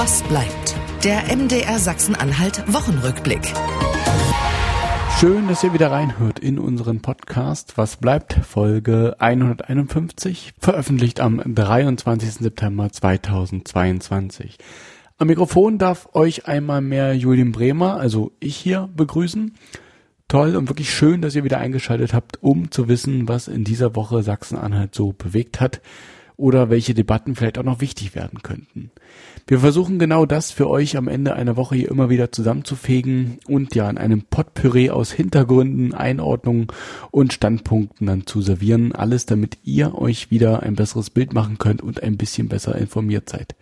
Was bleibt? Der MDR Sachsen-Anhalt Wochenrückblick. Schön, dass ihr wieder reinhört in unseren Podcast. Was bleibt? Folge 151, veröffentlicht am 23. September 2022. Am Mikrofon darf euch einmal mehr Julian Bremer, also ich hier, begrüßen. Toll und wirklich schön, dass ihr wieder eingeschaltet habt, um zu wissen, was in dieser Woche Sachsen-Anhalt so bewegt hat oder welche Debatten vielleicht auch noch wichtig werden könnten. Wir versuchen genau das für euch am Ende einer Woche hier immer wieder zusammenzufegen und ja in einem Potpüree aus Hintergründen, Einordnungen und Standpunkten dann zu servieren. Alles, damit ihr euch wieder ein besseres Bild machen könnt und ein bisschen besser informiert seid.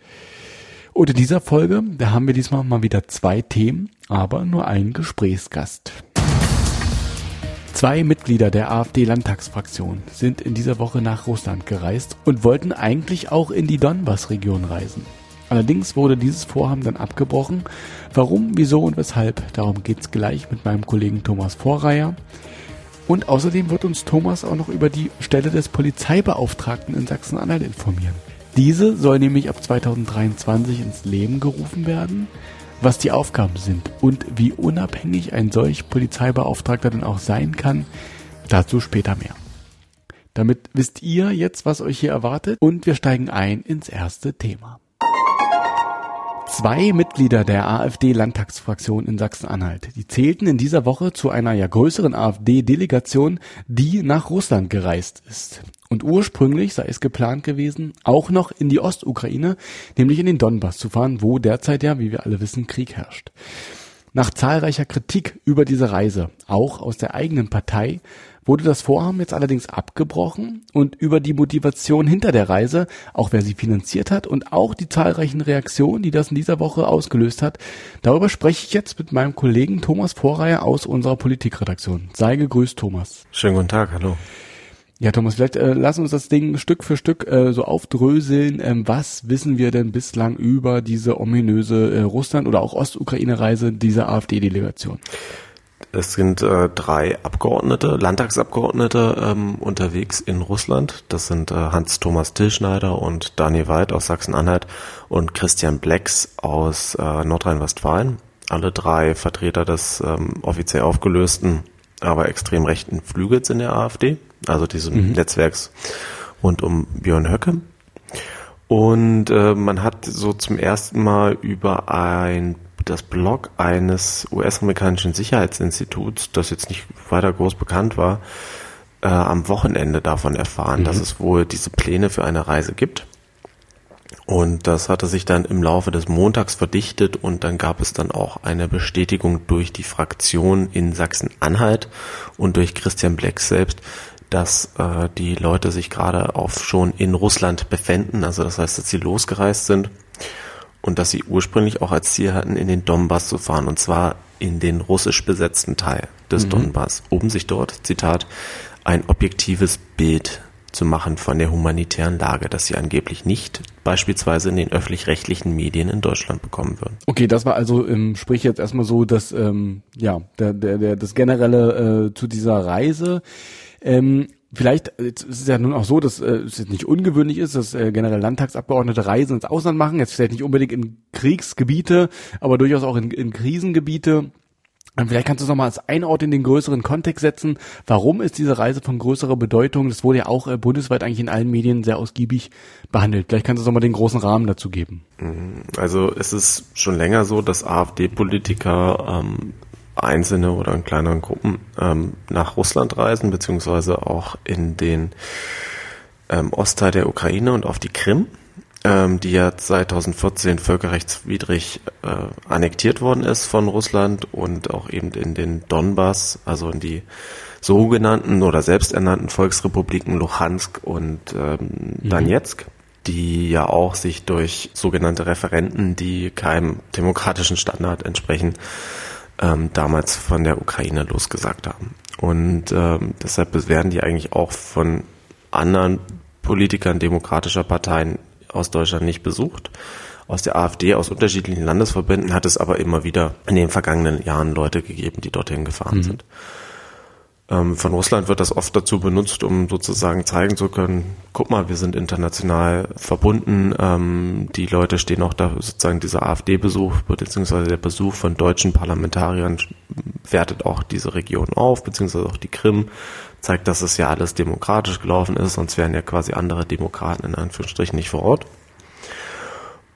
Und in dieser Folge, da haben wir diesmal mal wieder zwei Themen, aber nur einen Gesprächsgast. Zwei Mitglieder der AfD-Landtagsfraktion sind in dieser Woche nach Russland gereist und wollten eigentlich auch in die Donbass-Region reisen. Allerdings wurde dieses Vorhaben dann abgebrochen. Warum, wieso und weshalb, darum geht's gleich mit meinem Kollegen Thomas Vorreier. Und außerdem wird uns Thomas auch noch über die Stelle des Polizeibeauftragten in Sachsen-Anhalt informieren. Diese soll nämlich ab 2023 ins Leben gerufen werden was die Aufgaben sind und wie unabhängig ein solch Polizeibeauftragter denn auch sein kann, dazu später mehr. Damit wisst ihr jetzt, was euch hier erwartet und wir steigen ein ins erste Thema. Zwei Mitglieder der AfD-Landtagsfraktion in Sachsen-Anhalt, die zählten in dieser Woche zu einer ja größeren AfD-Delegation, die nach Russland gereist ist. Und ursprünglich sei es geplant gewesen, auch noch in die Ostukraine, nämlich in den Donbass zu fahren, wo derzeit ja, wie wir alle wissen, Krieg herrscht. Nach zahlreicher Kritik über diese Reise, auch aus der eigenen Partei, wurde das Vorhaben jetzt allerdings abgebrochen und über die Motivation hinter der Reise, auch wer sie finanziert hat und auch die zahlreichen Reaktionen, die das in dieser Woche ausgelöst hat, darüber spreche ich jetzt mit meinem Kollegen Thomas Vorreiher aus unserer Politikredaktion. Sei gegrüßt, Thomas. Schönen guten Tag, hallo. Ja, Thomas, vielleicht äh, lass uns das Ding Stück für Stück äh, so aufdröseln. Ähm, was wissen wir denn bislang über diese ominöse äh, Russland- oder auch Ostukraine-Reise dieser AfD-Delegation? Es sind äh, drei Abgeordnete, Landtagsabgeordnete ähm, unterwegs in Russland. Das sind äh, Hans-Thomas Tillschneider und Daniel Weid aus Sachsen-Anhalt und Christian Blecks aus äh, Nordrhein-Westfalen. Alle drei Vertreter des ähm, offiziell aufgelösten, aber extrem rechten Flügels in der AfD also diesem mhm. Netzwerks rund um Björn Höcke. Und äh, man hat so zum ersten Mal über ein das Blog eines US-amerikanischen Sicherheitsinstituts, das jetzt nicht weiter groß bekannt war, äh, am Wochenende davon erfahren, mhm. dass es wohl diese Pläne für eine Reise gibt. Und das hatte sich dann im Laufe des Montags verdichtet und dann gab es dann auch eine Bestätigung durch die Fraktion in Sachsen-Anhalt und durch Christian Bleck selbst, dass äh, die Leute sich gerade auf schon in Russland befänden, also das heißt, dass sie losgereist sind und dass sie ursprünglich auch als Ziel hatten, in den Donbass zu fahren und zwar in den russisch besetzten Teil des mhm. Donbass, um sich dort, Zitat, ein objektives Bild zu machen von der humanitären Lage, dass sie angeblich nicht beispielsweise in den öffentlich-rechtlichen Medien in Deutschland bekommen würden. Okay, das war also, ähm, sprich jetzt erstmal so, dass ähm, ja der, der, der das generelle äh, zu dieser Reise. Ähm, Vielleicht jetzt ist es ja nun auch so, dass äh, es jetzt nicht ungewöhnlich ist, dass äh, generell Landtagsabgeordnete Reisen ins Ausland machen. Jetzt vielleicht nicht unbedingt in Kriegsgebiete, aber durchaus auch in, in Krisengebiete. Ähm, vielleicht kannst du es nochmal als Einort in den größeren Kontext setzen. Warum ist diese Reise von größerer Bedeutung? Das wurde ja auch äh, bundesweit eigentlich in allen Medien sehr ausgiebig behandelt. Vielleicht kannst du nochmal den großen Rahmen dazu geben. Mhm. Also es ist schon länger so, dass AfD-Politiker ähm, einzelne oder in kleineren Gruppen ähm, nach Russland reisen, beziehungsweise auch in den ähm, Ostteil der Ukraine und auf die Krim, ähm, die ja 2014 völkerrechtswidrig äh, annektiert worden ist von Russland und auch eben in den Donbass, also in die sogenannten oder selbsternannten Volksrepubliken Luhansk und ähm, mhm. Donetsk die ja auch sich durch sogenannte Referenten, die keinem demokratischen Standard entsprechen, ähm, damals von der Ukraine losgesagt haben. Und ähm, deshalb werden die eigentlich auch von anderen Politikern demokratischer Parteien aus Deutschland nicht besucht. Aus der AfD, aus unterschiedlichen Landesverbänden hat es aber immer wieder in den vergangenen Jahren Leute gegeben, die dorthin gefahren mhm. sind. Ähm, von Russland wird das oft dazu benutzt, um sozusagen zeigen zu können, guck mal, wir sind international verbunden. Ähm, die Leute stehen auch da, sozusagen dieser AfD-Besuch, beziehungsweise der Besuch von deutschen Parlamentariern wertet auch diese Region auf, beziehungsweise auch die Krim, zeigt, dass es ja alles demokratisch gelaufen ist, sonst wären ja quasi andere Demokraten in Anführungsstrichen nicht vor Ort.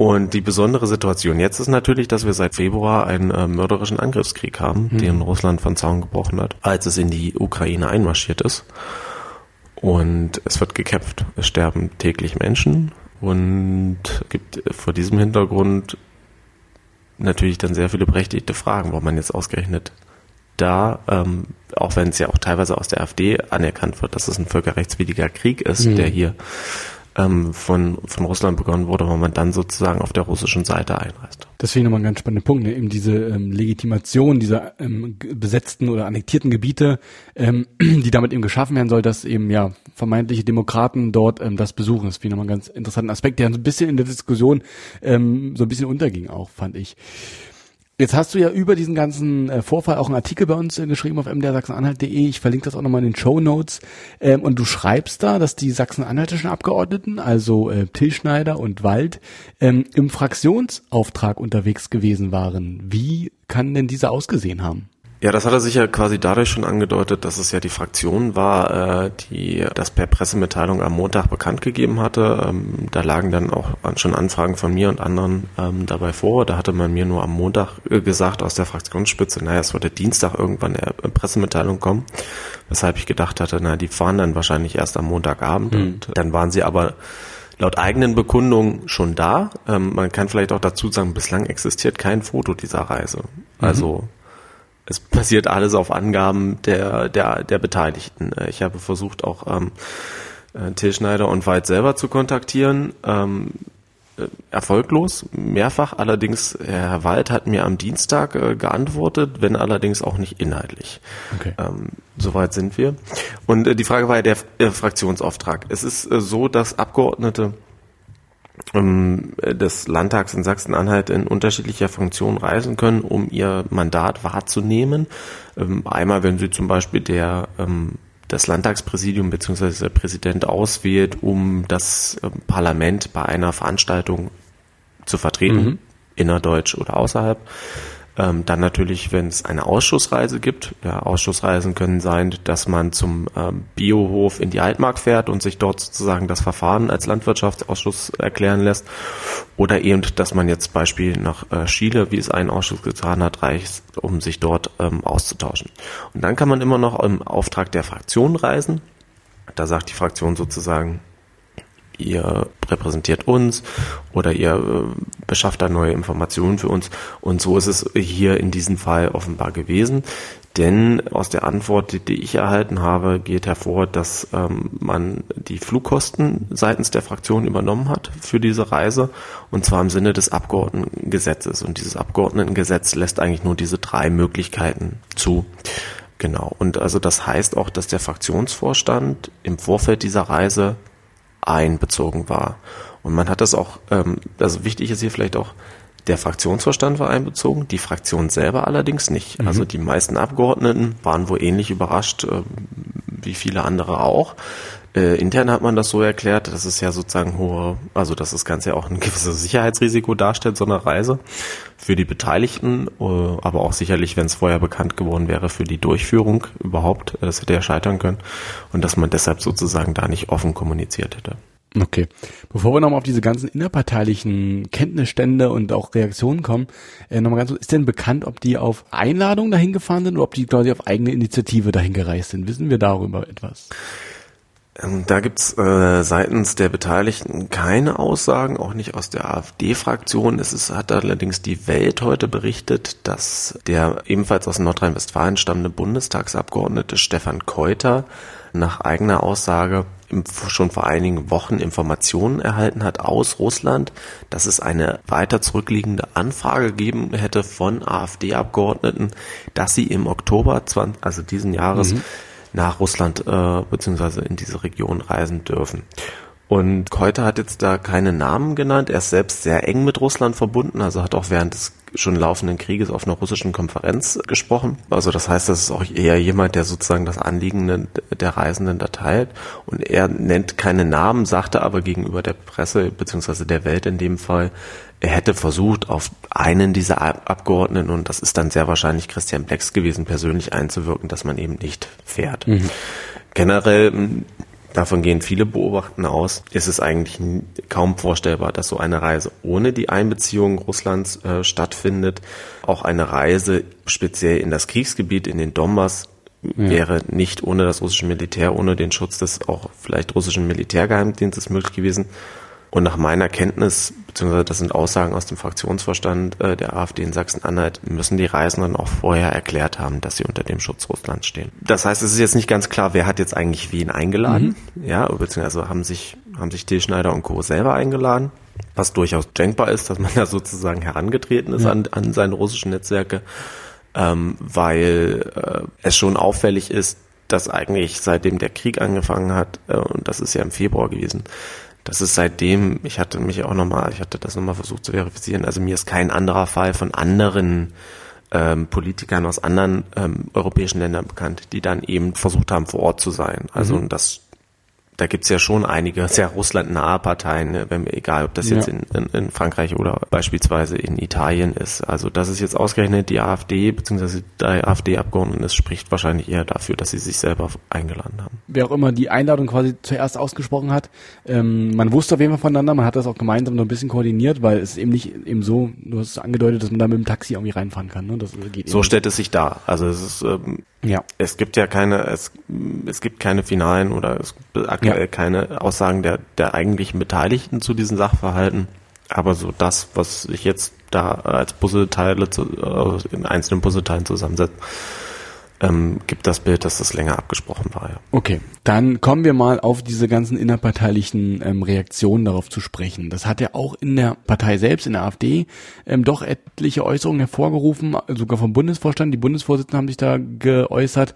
Und die besondere Situation jetzt ist natürlich, dass wir seit Februar einen äh, mörderischen Angriffskrieg haben, mhm. den Russland von Zaun gebrochen hat, als es in die Ukraine einmarschiert ist. Und es wird gekämpft. Es sterben täglich Menschen und es gibt vor diesem Hintergrund natürlich dann sehr viele berechtigte Fragen, warum man jetzt ausgerechnet da, ähm, auch wenn es ja auch teilweise aus der AfD anerkannt wird, dass es ein völkerrechtswidriger Krieg ist, mhm. der hier ähm, von, von Russland begonnen wurde, wo man dann sozusagen auf der russischen Seite einreist. Das finde ich nochmal ein ganz spannender Punkt, ne? eben diese ähm, Legitimation dieser ähm, besetzten oder annektierten Gebiete, ähm, die damit eben geschaffen werden soll, dass eben ja vermeintliche Demokraten dort ähm, das besuchen. Das finde ich nochmal einen ganz interessanten Aspekt, der so ein bisschen in der Diskussion ähm, so ein bisschen unterging auch, fand ich. Jetzt hast du ja über diesen ganzen äh, Vorfall auch einen Artikel bei uns äh, geschrieben auf mdrsachsenanhalt.de. Ich verlinke das auch nochmal in den Show Notes. Ähm, und du schreibst da, dass die sachsen-anhaltischen Abgeordneten, also äh, Till Schneider und Wald, ähm, im Fraktionsauftrag unterwegs gewesen waren. Wie kann denn dieser ausgesehen haben? Ja, das hat er sich ja quasi dadurch schon angedeutet, dass es ja die Fraktion war, äh, die das per Pressemitteilung am Montag bekannt gegeben hatte. Ähm, da lagen dann auch schon Anfragen von mir und anderen ähm, dabei vor. Da hatte man mir nur am Montag äh, gesagt aus der Fraktionsspitze, naja, es würde Dienstag irgendwann eine Pressemitteilung kommen. Weshalb ich gedacht hatte, na, die fahren dann wahrscheinlich erst am Montagabend. Mhm. Und dann waren sie aber laut eigenen Bekundungen schon da. Ähm, man kann vielleicht auch dazu sagen, bislang existiert kein Foto dieser Reise. Also mhm es basiert alles auf Angaben der, der, der Beteiligten. Äh, ich habe versucht, auch ähm, äh, Till Schneider und Weid selber zu kontaktieren. Ähm, äh, erfolglos, mehrfach. Allerdings, Herr Wald hat mir am Dienstag äh, geantwortet, wenn allerdings auch nicht inhaltlich. Okay. Ähm, Soweit sind wir. Und äh, die Frage war ja der äh, Fraktionsauftrag. Es ist so, dass Abgeordnete des Landtags in Sachsen-Anhalt in unterschiedlicher Funktion reisen können, um ihr Mandat wahrzunehmen. Ähm, einmal, wenn sie zum Beispiel der ähm, das Landtagspräsidium bzw. der Präsident auswählt, um das Parlament bei einer Veranstaltung zu vertreten, mhm. innerdeutsch oder außerhalb. Ähm, dann natürlich, wenn es eine Ausschussreise gibt. Ja, Ausschussreisen können sein, dass man zum ähm, Biohof in die Altmark fährt und sich dort sozusagen das Verfahren als Landwirtschaftsausschuss erklären lässt. Oder eben, dass man jetzt Beispiel nach äh, Chile, wie es ein Ausschuss getan hat, reicht, um sich dort ähm, auszutauschen. Und dann kann man immer noch im Auftrag der Fraktion reisen. Da sagt die Fraktion sozusagen, ihr repräsentiert uns oder ihr äh, beschafft da neue Informationen für uns. Und so ist es hier in diesem Fall offenbar gewesen. Denn aus der Antwort, die ich erhalten habe, geht hervor, dass ähm, man die Flugkosten seitens der Fraktion übernommen hat für diese Reise und zwar im Sinne des Abgeordnetengesetzes. Und dieses Abgeordnetengesetz lässt eigentlich nur diese drei Möglichkeiten zu. Genau. Und also das heißt auch, dass der Fraktionsvorstand im Vorfeld dieser Reise einbezogen war. Und man hat das auch, ähm, also wichtig ist hier vielleicht auch, der Fraktionsvorstand war einbezogen, die Fraktion selber allerdings nicht. Mhm. Also die meisten Abgeordneten waren wohl ähnlich überrascht, äh, wie viele andere auch. Äh, intern hat man das so erklärt, dass es ja sozusagen hohe, also dass das Ganze ja auch ein gewisses Sicherheitsrisiko darstellt, so eine Reise für die Beteiligten, äh, aber auch sicherlich, wenn es vorher bekannt geworden wäre, für die Durchführung überhaupt, äh, das hätte ja scheitern können und dass man deshalb sozusagen da nicht offen kommuniziert hätte. Okay. Bevor wir nochmal auf diese ganzen innerparteilichen Kenntnisstände und auch Reaktionen kommen, äh, nochmal ganz kurz, ist denn bekannt, ob die auf Einladung dahin gefahren sind oder ob die quasi auf eigene Initiative dahin gereist sind? Wissen wir darüber etwas? Ähm, da gibt's äh, seitens der Beteiligten keine Aussagen, auch nicht aus der AfD-Fraktion. Es ist, hat allerdings die Welt heute berichtet, dass der ebenfalls aus Nordrhein-Westfalen stammende Bundestagsabgeordnete Stefan Keuter nach eigener Aussage schon vor einigen Wochen Informationen erhalten hat aus Russland, dass es eine weiter zurückliegende Anfrage gegeben hätte von AfD-Abgeordneten, dass sie im Oktober 20, also diesen Jahres mhm nach Russland äh, beziehungsweise in diese Region reisen dürfen. Und Keuter hat jetzt da keine Namen genannt. Er ist selbst sehr eng mit Russland verbunden, also hat auch während des schon laufenden Krieges auf einer russischen Konferenz gesprochen. Also das heißt, das ist auch eher jemand, der sozusagen das Anliegen der Reisenden da teilt. Und er nennt keine Namen, sagte aber gegenüber der Presse beziehungsweise der Welt in dem Fall, er hätte versucht, auf einen dieser Abgeordneten, und das ist dann sehr wahrscheinlich Christian Blecks gewesen, persönlich einzuwirken, dass man eben nicht fährt. Mhm. Generell Davon gehen viele Beobachten aus. Es ist eigentlich kaum vorstellbar, dass so eine Reise ohne die Einbeziehung Russlands äh, stattfindet. Auch eine Reise speziell in das Kriegsgebiet, in den Donbass, ja. wäre nicht ohne das russische Militär, ohne den Schutz des auch vielleicht russischen Militärgeheimdienstes möglich gewesen. Und nach meiner Kenntnis, beziehungsweise das sind Aussagen aus dem Fraktionsvorstand äh, der AfD in Sachsen-Anhalt, müssen die Reisenden auch vorher erklärt haben, dass sie unter dem Schutz Russlands stehen. Das heißt, es ist jetzt nicht ganz klar, wer hat jetzt eigentlich wen eingeladen. Mhm. Ja, beziehungsweise haben sich, haben sich Till Schneider und Co. selber eingeladen, was durchaus denkbar ist, dass man da sozusagen herangetreten ist ja. an, an seine russischen Netzwerke, ähm, weil äh, es schon auffällig ist, dass eigentlich seitdem der Krieg angefangen hat, äh, und das ist ja im Februar gewesen, das ist seitdem, ich hatte mich auch nochmal, ich hatte das nochmal versucht zu verifizieren, also mir ist kein anderer Fall von anderen ähm, Politikern aus anderen ähm, europäischen Ländern bekannt, die dann eben versucht haben, vor Ort zu sein. Also mhm. das da gibt's ja schon einige sehr russlandnahe Parteien, ne, wenn, egal ob das jetzt ja. in, in, in, Frankreich oder beispielsweise in Italien ist. Also dass es jetzt ausgerechnet die AfD bzw. der AfD-Abgeordneten ist, spricht wahrscheinlich eher dafür, dass sie sich selber eingeladen haben. Wer auch immer die Einladung quasi zuerst ausgesprochen hat, ähm, man wusste auf jeden Fall voneinander, man hat das auch gemeinsam noch ein bisschen koordiniert, weil es eben nicht eben so, du hast es angedeutet, dass man da mit dem Taxi irgendwie reinfahren kann. Ne? Das geht so stellt es sich dar. Also es ist ähm, ja. Es gibt ja keine, es, es gibt keine finalen oder es aktuell ja. keine Aussagen der, der eigentlichen Beteiligten zu diesen Sachverhalten. Aber so das, was ich jetzt da als Puzzleteile zu, äh, in einzelnen Puzzleteilen zusammensetze, ähm, gibt das Bild, dass das länger abgesprochen war. Ja. Okay, dann kommen wir mal auf diese ganzen innerparteilichen ähm, Reaktionen darauf zu sprechen. Das hat ja auch in der Partei selbst, in der AfD, ähm, doch etliche Äußerungen hervorgerufen, sogar vom Bundesvorstand. Die Bundesvorsitzenden haben sich da geäußert.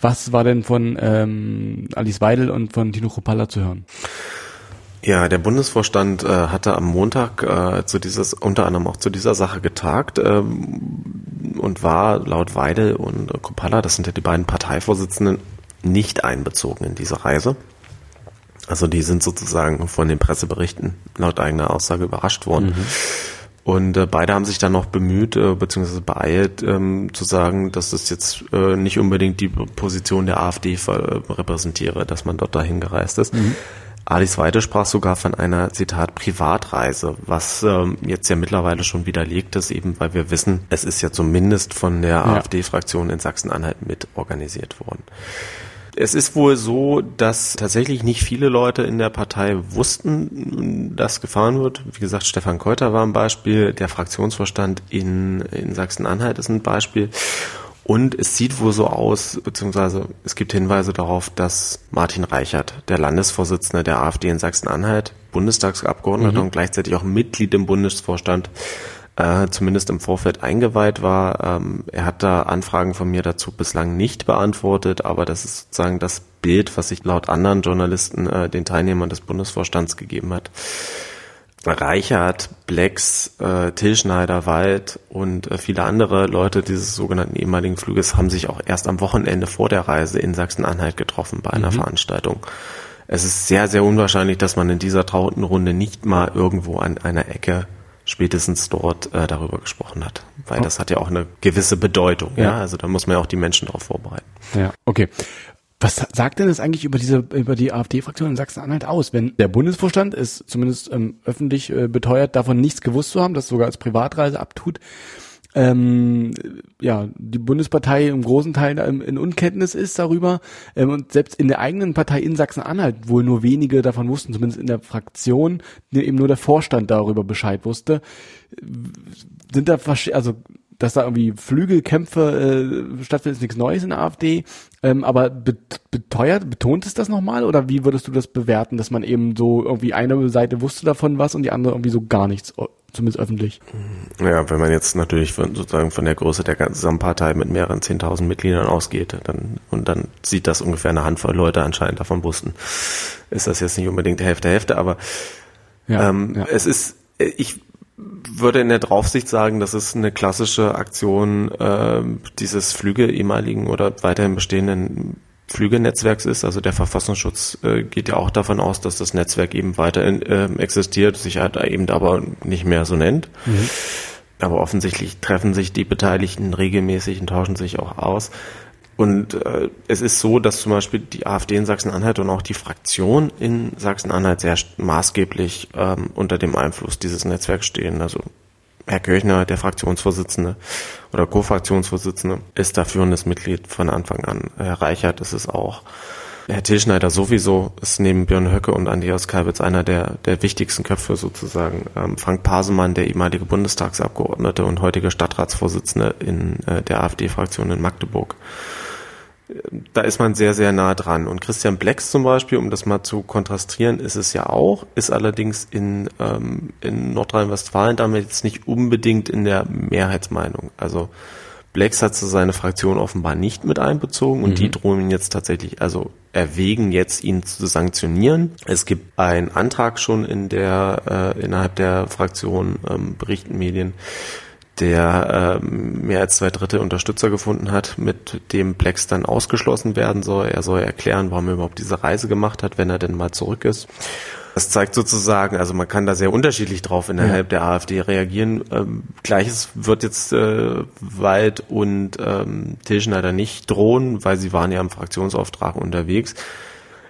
Was war denn von ähm, Alice Weidel und von Tino Kropalla zu hören? Ja, der Bundesvorstand äh, hatte am Montag äh, zu dieses, unter anderem auch zu dieser Sache getagt ähm, und war laut Weidel und äh, Kopalla, das sind ja die beiden Parteivorsitzenden, nicht einbezogen in diese Reise. Also die sind sozusagen von den Presseberichten laut eigener Aussage überrascht worden. Mhm. Und äh, beide haben sich dann noch bemüht, äh, beziehungsweise beeilt, ähm, zu sagen, dass das jetzt äh, nicht unbedingt die Position der AfD repräsentiere, dass man dort dahin gereist ist. Mhm. Alice Weide sprach sogar von einer, Zitat, Privatreise, was ähm, jetzt ja mittlerweile schon widerlegt ist, eben weil wir wissen, es ist ja zumindest von der ja. AfD-Fraktion in Sachsen-Anhalt mit organisiert worden. Es ist wohl so, dass tatsächlich nicht viele Leute in der Partei wussten, dass gefahren wird. Wie gesagt, Stefan Keuter war ein Beispiel, der Fraktionsvorstand in, in Sachsen-Anhalt ist ein Beispiel. Und es sieht wohl so aus, beziehungsweise es gibt Hinweise darauf, dass Martin Reichert, der Landesvorsitzende der AfD in Sachsen-Anhalt, Bundestagsabgeordneter mhm. und gleichzeitig auch Mitglied im Bundesvorstand, äh, zumindest im Vorfeld eingeweiht war. Ähm, er hat da Anfragen von mir dazu bislang nicht beantwortet, aber das ist sozusagen das Bild, was sich laut anderen Journalisten äh, den Teilnehmern des Bundesvorstands gegeben hat. Reichert, Blacks, äh, Till Schneider, Wald und äh, viele andere Leute dieses sogenannten ehemaligen Fluges haben sich auch erst am Wochenende vor der Reise in Sachsen-Anhalt getroffen bei einer mhm. Veranstaltung. Es ist sehr, sehr unwahrscheinlich, dass man in dieser trauten Runde nicht mal irgendwo an einer Ecke spätestens dort äh, darüber gesprochen hat. Weil oh. das hat ja auch eine gewisse Bedeutung, ja. ja. Also da muss man ja auch die Menschen darauf vorbereiten. Ja, okay. Was sagt denn das eigentlich über diese über die AfD-Fraktion in Sachsen-Anhalt aus, wenn der Bundesvorstand ist zumindest ähm, öffentlich äh, beteuert, davon nichts gewusst zu haben, das sogar als Privatreise abtut? Ähm, ja, die Bundespartei im großen Teil in, Unkenntnis ist darüber ähm, und selbst in der eigenen Partei in Sachsen-Anhalt wohl nur wenige davon wussten, zumindest in der Fraktion, eben nur der Vorstand darüber Bescheid wusste. Sind da also dass da irgendwie Flügelkämpfe äh, stattfinden, ist nichts Neues in der AfD. Ähm, aber beteuert, betont es das nochmal oder wie würdest du das bewerten, dass man eben so irgendwie eine Seite wusste davon was und die andere irgendwie so gar nichts, zumindest öffentlich? Ja, wenn man jetzt natürlich von, sozusagen von der Größe der gesamten Partei mit mehreren zehntausend Mitgliedern ausgeht, dann und dann sieht das ungefähr eine Handvoll Leute anscheinend davon wussten, ist das jetzt nicht unbedingt Hälfte Hälfte, aber ja, ähm, ja. es ist ich würde in der Draufsicht sagen, das ist eine klassische Aktion äh, dieses Flüge ehemaligen oder weiterhin bestehenden Flügenetzwerks ist. Also der Verfassungsschutz äh, geht ja auch davon aus, dass das Netzwerk eben weiter äh, existiert, sich halt eben aber nicht mehr so nennt. Mhm. Aber offensichtlich treffen sich die Beteiligten regelmäßig und tauschen sich auch aus. Und äh, es ist so, dass zum Beispiel die AfD in Sachsen-Anhalt und auch die Fraktion in Sachsen-Anhalt sehr maßgeblich ähm, unter dem Einfluss dieses Netzwerks stehen. Also Herr Kirchner, der Fraktionsvorsitzende oder Co-Fraktionsvorsitzende, ist da führendes Mitglied von Anfang an. Herr Reichert ist es auch. Herr Tilschneider sowieso ist neben Björn Höcke und Andreas Kalbitz einer der, der wichtigsten Köpfe sozusagen. Ähm, Frank Pasemann, der ehemalige Bundestagsabgeordnete und heutige Stadtratsvorsitzende in äh, der AfD-Fraktion in Magdeburg da ist man sehr, sehr nah dran. Und Christian Blacks zum Beispiel, um das mal zu kontrastieren, ist es ja auch, ist allerdings in, ähm, in Nordrhein-Westfalen damit jetzt nicht unbedingt in der Mehrheitsmeinung. Also Blacks hat seine Fraktion offenbar nicht mit einbezogen und mhm. die drohen ihn jetzt tatsächlich, also erwägen jetzt ihn zu sanktionieren. Es gibt einen Antrag schon in der äh, innerhalb der Fraktion ähm, berichten Medien, der ähm, mehr als zwei Drittel Unterstützer gefunden hat, mit dem Plex dann ausgeschlossen werden soll. Er soll erklären, warum er überhaupt diese Reise gemacht hat, wenn er denn mal zurück ist. Das zeigt sozusagen, also man kann da sehr unterschiedlich drauf innerhalb ja. der AfD reagieren. Ähm, Gleiches wird jetzt äh, Wald und ähm, Tilschneider nicht drohen, weil sie waren ja im Fraktionsauftrag unterwegs.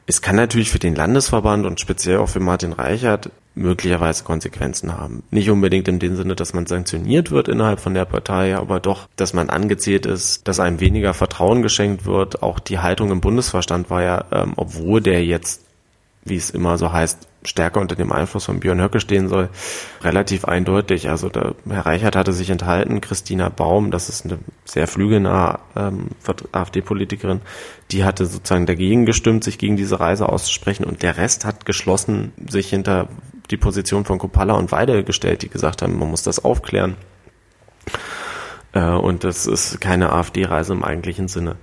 Es kann natürlich für den Landesverband und speziell auch für Martin Reichert möglicherweise Konsequenzen haben. Nicht unbedingt in dem Sinne, dass man sanktioniert wird innerhalb von der Partei, aber doch, dass man angezählt ist, dass einem weniger Vertrauen geschenkt wird. Auch die Haltung im Bundesverstand war ja, ähm, obwohl der jetzt, wie es immer so heißt, stärker unter dem Einfluss von Björn Höcke stehen soll, relativ eindeutig. Also der Herr Reichert hatte sich enthalten, Christina Baum, das ist eine sehr flügelnahe ähm, AfD-Politikerin, die hatte sozusagen dagegen gestimmt, sich gegen diese Reise auszusprechen und der Rest hat geschlossen sich hinter die Position von Kopalla und Weide gestellt, die gesagt haben, man muss das aufklären. Äh, und das ist keine AfD-Reise im eigentlichen Sinne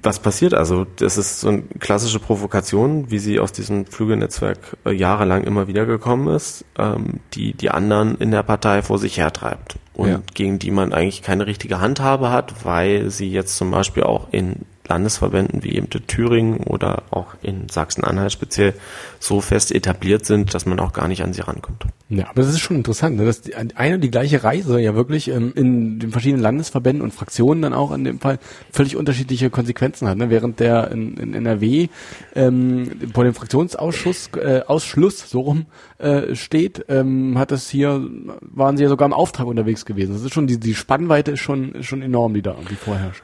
was passiert also? Das ist so eine klassische Provokation, wie sie aus diesem Flügelnetzwerk äh, jahrelang immer wieder gekommen ist, ähm, die die anderen in der Partei vor sich hertreibt und ja. gegen die man eigentlich keine richtige Handhabe hat, weil sie jetzt zum Beispiel auch in Landesverbänden wie eben in Thüringen oder auch in Sachsen-Anhalt speziell so fest etabliert sind, dass man auch gar nicht an sie rankommt. Ja, aber das ist schon interessant, ne? dass die, eine und die gleiche Reise ja wirklich ähm, in den verschiedenen Landesverbänden und Fraktionen dann auch in dem Fall völlig unterschiedliche Konsequenzen hat. Ne? Während der in, NRW ähm, vor dem Fraktionsausschuss äh, Ausschluss so rum äh, steht, ähm, hat das hier waren sie ja sogar im Auftrag unterwegs gewesen. Das ist schon die die Spannweite ist schon schon enorm, die da irgendwie vorherrscht.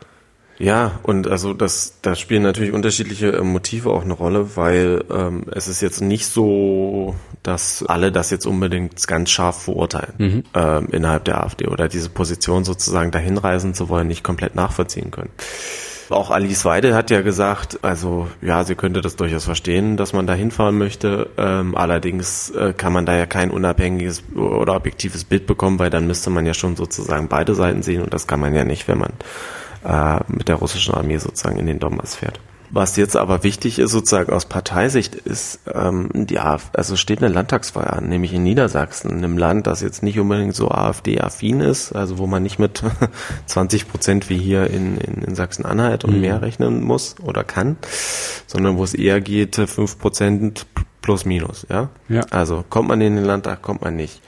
Ja, und also das, da spielen natürlich unterschiedliche äh, Motive auch eine Rolle, weil ähm, es ist jetzt nicht so, dass alle das jetzt unbedingt ganz scharf verurteilen mhm. ähm, innerhalb der AfD oder diese Position sozusagen dahin reisen zu wollen, nicht komplett nachvollziehen können. Auch Alice Weide hat ja gesagt, also ja, sie könnte das durchaus verstehen, dass man da hinfahren möchte. Ähm, allerdings äh, kann man da ja kein unabhängiges oder objektives Bild bekommen, weil dann müsste man ja schon sozusagen beide Seiten sehen und das kann man ja nicht, wenn man äh, mit der russischen Armee sozusagen in den Donbass fährt. Was jetzt aber wichtig ist, sozusagen aus Parteisicht, ist, ähm, die AfD, also steht eine Landtagswahl an, nämlich in Niedersachsen, in einem Land, das jetzt nicht unbedingt so AfD-affin ist, also wo man nicht mit 20 Prozent wie hier in, in, in Sachsen-Anhalt und mhm. mehr rechnen muss oder kann, sondern wo es eher geht, 5 Prozent plus minus, ja? ja. Also kommt man in den Landtag, kommt man nicht.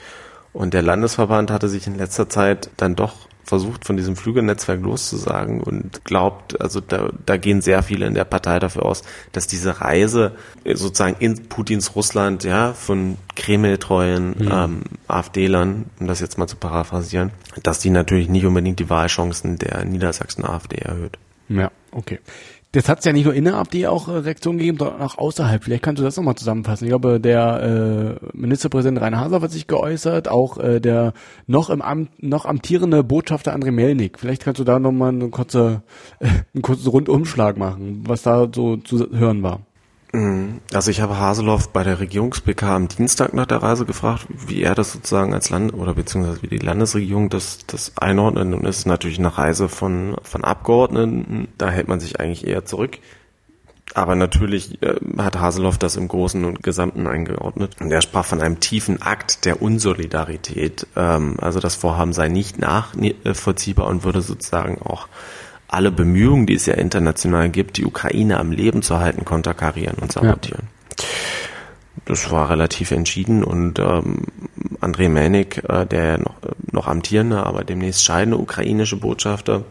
Und der Landesverband hatte sich in letzter Zeit dann doch versucht, von diesem Flügelnetzwerk loszusagen und glaubt, also da, da gehen sehr viele in der Partei dafür aus, dass diese Reise sozusagen in Putins Russland, ja, von Kreml-treuen mhm. ähm, AfD-Lern, um das jetzt mal zu paraphrasieren, dass die natürlich nicht unbedingt die Wahlchancen der Niedersachsen AfD erhöht. Ja, okay. Das hat es ja nicht nur in der AfD auch äh, Reaktionen gegeben, sondern auch außerhalb. Vielleicht kannst du das nochmal zusammenfassen. Ich glaube, der äh, Ministerpräsident Rainer Haser hat sich geäußert, auch äh, der noch im Amt, noch amtierende Botschafter André Melnik. Vielleicht kannst du da nochmal eine kurze, äh, einen kurzen Rundumschlag machen, was da so zu hören war. Mhm. Also ich habe Haseloff bei der Regierungs-PK am Dienstag nach der Reise gefragt, wie er das sozusagen als Land oder beziehungsweise wie die Landesregierung das, das einordnet. Und es ist natürlich eine Reise von, von Abgeordneten, da hält man sich eigentlich eher zurück. aber natürlich äh, hat Haseloff das im Großen und Gesamten eingeordnet. Und er sprach von einem tiefen Akt der Unsolidarität. Ähm, also das Vorhaben sei nicht nachvollziehbar und würde sozusagen auch alle Bemühungen, die es ja international gibt, die Ukraine am Leben zu halten, konterkarieren und sabotieren. Ja. Das war relativ entschieden und ähm, Andrei Melnik, äh, der noch, noch amtierende, aber demnächst scheidende ukrainische Botschafter,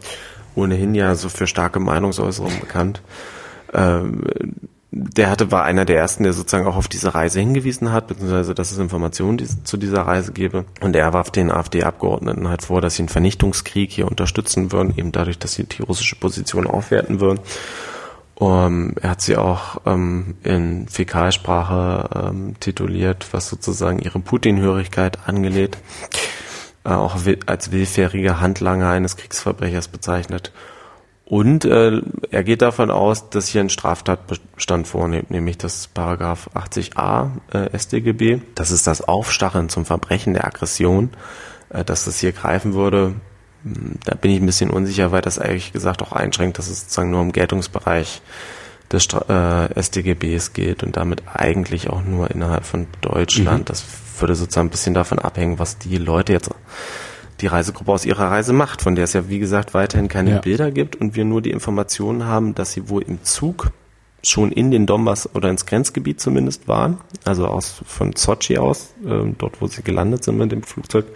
ohnehin ja so für starke Meinungsäußerungen bekannt, ähm, der hatte, war einer der ersten, der sozusagen auch auf diese Reise hingewiesen hat, beziehungsweise dass es Informationen die, zu dieser Reise gebe. Und er warf den AfD-Abgeordneten halt vor, dass sie einen Vernichtungskrieg hier unterstützen würden, eben dadurch, dass sie die russische Position aufwerten würden. Um, er hat sie auch ähm, in Fäkalsprache ähm, tituliert, was sozusagen ihre Putin-Hörigkeit angelegt, äh, auch als willfährige Handlanger eines Kriegsverbrechers bezeichnet. Und äh, er geht davon aus, dass hier ein Straftatbestand vornimmt, nämlich das Paragraph 80a äh, StGB. Das ist das Aufstacheln zum Verbrechen der Aggression, äh, dass das hier greifen würde. Hm, da bin ich ein bisschen unsicher, weil das eigentlich gesagt auch einschränkt, dass es sozusagen nur im Geltungsbereich des äh, StGBs geht und damit eigentlich auch nur innerhalb von Deutschland. Mhm. Das würde sozusagen ein bisschen davon abhängen, was die Leute jetzt die Reisegruppe aus ihrer Reise macht, von der es ja wie gesagt weiterhin keine ja. Bilder gibt und wir nur die Informationen haben, dass sie wohl im Zug schon in den Donbass oder ins Grenzgebiet zumindest waren, also aus von Sochi aus, äh, dort wo sie gelandet sind mit dem Flugzeug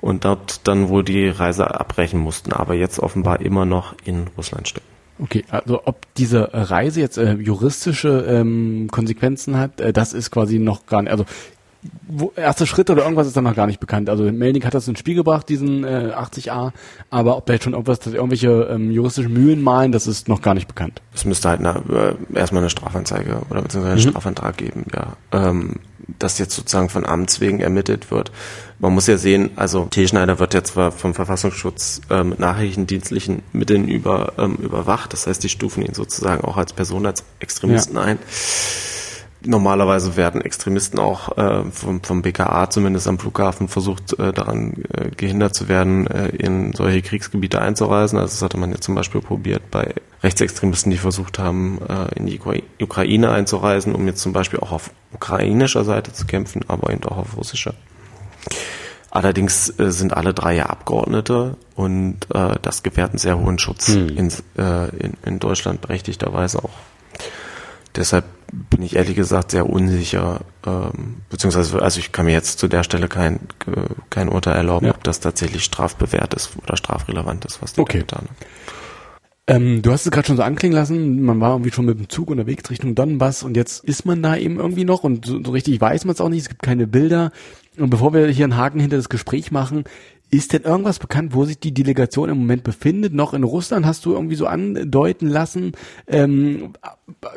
und dort dann wohl die Reise abbrechen mussten, aber jetzt offenbar immer noch in Russland stecken. Okay, also ob diese Reise jetzt äh, juristische ähm, Konsequenzen hat, äh, das ist quasi noch gar nicht. Also wo, erste Schritte oder irgendwas ist da noch gar nicht bekannt. Also Melnik hat das ins Spiel gebracht, diesen äh, 80a, aber ob da jetzt schon irgendwas, dass irgendwelche ähm, juristischen Mühlen malen, das ist noch gar nicht bekannt. Es müsste halt eine, äh, erstmal eine Strafanzeige oder beziehungsweise einen mhm. Strafantrag geben, ja. Ähm, dass jetzt sozusagen von Amts wegen ermittelt wird. Man muss ja sehen, also T. Schneider wird ja zwar vom Verfassungsschutz äh, mit nachrichtendienstlichen Mitteln über, ähm, überwacht, das heißt, die stufen ihn sozusagen auch als Person, als Extremisten ja. ein normalerweise werden Extremisten auch äh, vom, vom BKA zumindest am Flughafen versucht, äh, daran äh, gehindert zu werden, äh, in solche Kriegsgebiete einzureisen. Also das hatte man ja zum Beispiel probiert bei Rechtsextremisten, die versucht haben, äh, in die Ukraine einzureisen, um jetzt zum Beispiel auch auf ukrainischer Seite zu kämpfen, aber eben auch auf russischer. Allerdings äh, sind alle drei ja Abgeordnete und äh, das gewährt einen sehr hohen Schutz hm. in, äh, in, in Deutschland berechtigterweise auch. Deshalb bin ich ehrlich gesagt sehr unsicher, ähm, beziehungsweise also ich kann mir jetzt zu der Stelle kein, kein Urteil erlauben, ja. ob das tatsächlich strafbewehrt ist oder strafrelevant ist, was die okay. getan haben. Ähm, du hast es gerade schon so anklingen lassen, man war irgendwie schon mit dem Zug unterwegs Richtung Donbass und jetzt ist man da eben irgendwie noch und so, so richtig weiß man es auch nicht, es gibt keine Bilder. Und bevor wir hier einen Haken hinter das Gespräch machen, ist denn irgendwas bekannt, wo sich die Delegation im Moment befindet? Noch in Russland hast du irgendwie so andeuten lassen. Ähm,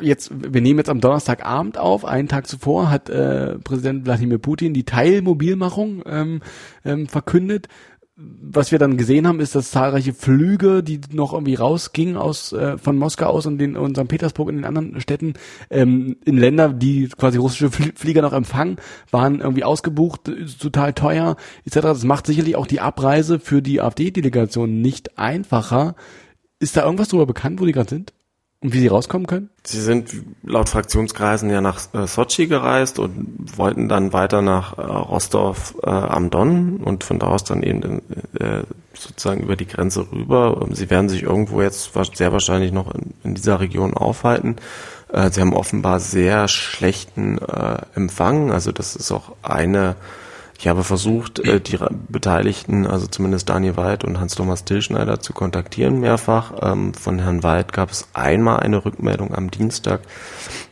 jetzt, wir nehmen jetzt am Donnerstagabend auf. Einen Tag zuvor hat äh, Präsident Wladimir Putin die Teilmobilmachung ähm, ähm, verkündet was wir dann gesehen haben, ist, dass zahlreiche Flüge, die noch irgendwie rausgingen aus äh, von Moskau aus und, den, und St. Petersburg und den anderen Städten ähm, in Länder, die quasi russische Flieger noch empfangen, waren irgendwie ausgebucht, total teuer etc. Das macht sicherlich auch die Abreise für die AfD-Delegation nicht einfacher. Ist da irgendwas darüber bekannt, wo die gerade sind? Und wie sie rauskommen können? Sie sind laut Fraktionskreisen ja nach äh, Sochi gereist und wollten dann weiter nach äh, Rostov äh, am Don und von da aus dann eben äh, sozusagen über die Grenze rüber. Sie werden sich irgendwo jetzt sehr wahrscheinlich noch in, in dieser Region aufhalten. Äh, sie haben offenbar sehr schlechten äh, Empfang. Also das ist auch eine ich habe versucht, äh, die Beteiligten, also zumindest Daniel Weid und Hans-Thomas Tillschneider zu kontaktieren mehrfach. Ähm, von Herrn Weid gab es einmal eine Rückmeldung am Dienstag,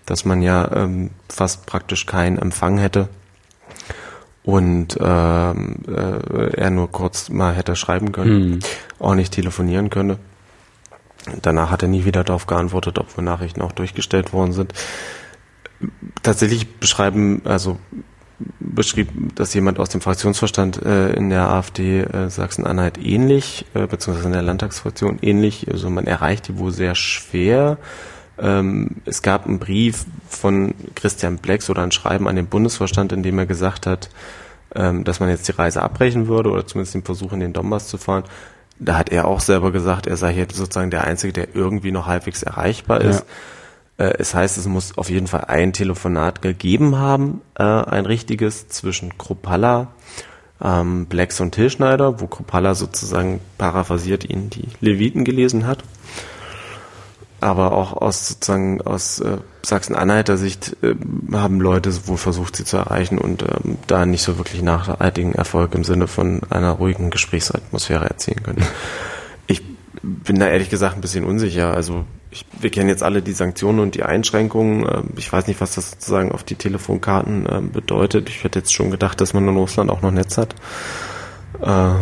dass man ja ähm, fast praktisch keinen Empfang hätte und ähm, äh, er nur kurz mal hätte schreiben können, hm. auch nicht telefonieren könne. Danach hat er nie wieder darauf geantwortet, obwohl Nachrichten auch durchgestellt worden sind. Tatsächlich beschreiben, also beschrieb das jemand aus dem Fraktionsvorstand äh, in der AfD äh, Sachsen-Anhalt ähnlich, äh, beziehungsweise in der Landtagsfraktion ähnlich. Also man erreicht die wohl sehr schwer. Ähm, es gab einen Brief von Christian Blex oder ein Schreiben an den Bundesvorstand, in dem er gesagt hat, ähm, dass man jetzt die Reise abbrechen würde oder zumindest den Versuch in den Donbass zu fahren. Da hat er auch selber gesagt, er sei hier sozusagen der Einzige, der irgendwie noch halbwegs erreichbar ist. Ja es heißt, es muss auf jeden Fall ein Telefonat gegeben haben, äh, ein richtiges zwischen Kropalla, ähm, Blacks und Tilschneider, wo Kropalla sozusagen paraphrasiert ihn die Leviten gelesen hat. Aber auch aus sozusagen aus äh, Sachsen-Anhalter Sicht äh, haben Leute wohl versucht, sie zu erreichen und ähm, da nicht so wirklich nachhaltigen Erfolg im Sinne von einer ruhigen Gesprächsatmosphäre erzielen können. Ich bin da ehrlich gesagt ein bisschen unsicher. Also ich, wir kennen jetzt alle die Sanktionen und die Einschränkungen. Ähm, ich weiß nicht, was das sozusagen auf die Telefonkarten ähm, bedeutet. Ich hätte jetzt schon gedacht, dass man in Russland auch noch Netz hat. Äh,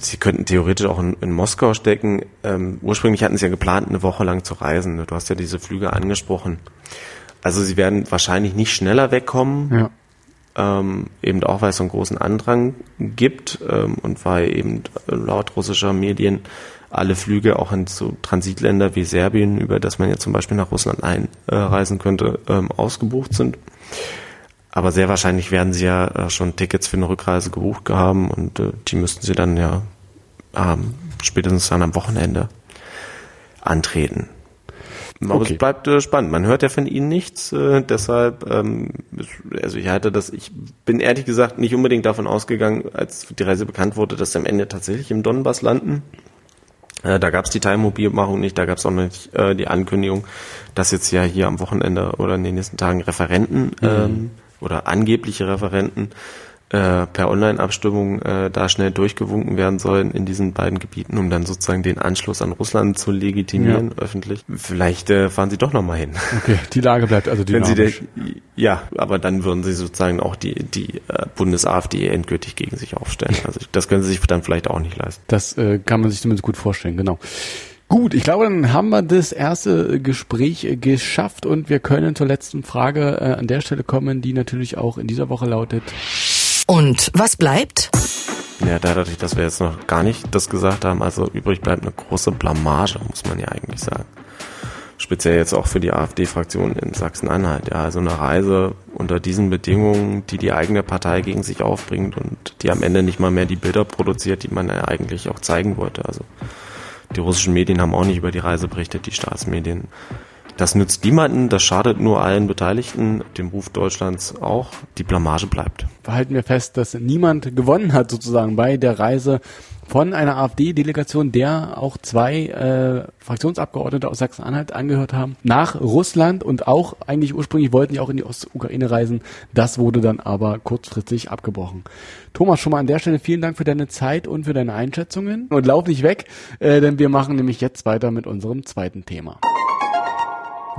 sie könnten theoretisch auch in, in Moskau stecken. Ähm, ursprünglich hatten sie ja geplant, eine Woche lang zu reisen. Du hast ja diese Flüge angesprochen. Also sie werden wahrscheinlich nicht schneller wegkommen. Ja. Ähm, eben auch, weil es so einen großen Andrang gibt ähm, und weil eben laut russischer Medien alle Flüge auch in so Transitländer wie Serbien, über das man ja zum Beispiel nach Russland einreisen könnte, ähm, ausgebucht sind. Aber sehr wahrscheinlich werden sie ja äh, schon Tickets für eine Rückreise gebucht haben und äh, die müssten sie dann ja ähm, spätestens dann am Wochenende antreten. Aber okay. es bleibt äh, spannend. Man hört ja von ihnen nichts, äh, deshalb, ähm, also ich halte das, ich bin ehrlich gesagt nicht unbedingt davon ausgegangen, als die Reise bekannt wurde, dass sie am Ende tatsächlich im Donbass landen. Äh, da gab es die Teilmobilmachung nicht, da gab es auch nicht äh, die Ankündigung, dass jetzt ja hier am Wochenende oder in den nächsten Tagen Referenten mhm. ähm, oder angebliche Referenten äh, per Online-Abstimmung äh, da schnell durchgewunken werden sollen in diesen beiden Gebieten, um dann sozusagen den Anschluss an Russland zu legitimieren ja. öffentlich. Vielleicht äh, fahren sie doch nochmal hin. Okay, die Lage bleibt also dynamisch. Wenn sie der, ja, aber dann würden sie sozusagen auch die, die äh, Bundes-AfD endgültig gegen sich aufstellen. Also das können sie sich dann vielleicht auch nicht leisten. Das äh, kann man sich zumindest gut vorstellen, genau. Gut, ich glaube, dann haben wir das erste Gespräch geschafft und wir können zur letzten Frage äh, an der Stelle kommen, die natürlich auch in dieser Woche lautet. Und was bleibt? Ja, dadurch, dass wir jetzt noch gar nicht das gesagt haben, also übrig bleibt eine große Blamage, muss man ja eigentlich sagen. Speziell jetzt auch für die AfD-Fraktion in Sachsen-Anhalt. Ja, also eine Reise unter diesen Bedingungen, die die eigene Partei gegen sich aufbringt und die am Ende nicht mal mehr die Bilder produziert, die man ja eigentlich auch zeigen wollte. Also die russischen Medien haben auch nicht über die Reise berichtet, die Staatsmedien. Das nützt niemanden, das schadet nur allen Beteiligten, dem Ruf Deutschlands auch. Die Blamage bleibt. Verhalten wir fest, dass niemand gewonnen hat sozusagen bei der Reise von einer AfD-Delegation, der auch zwei äh, Fraktionsabgeordnete aus Sachsen-Anhalt angehört haben, nach Russland und auch eigentlich ursprünglich wollten die auch in die Ostukraine reisen. Das wurde dann aber kurzfristig abgebrochen. Thomas, schon mal an der Stelle vielen Dank für deine Zeit und für deine Einschätzungen. Und lauf nicht weg, äh, denn wir machen nämlich jetzt weiter mit unserem zweiten Thema.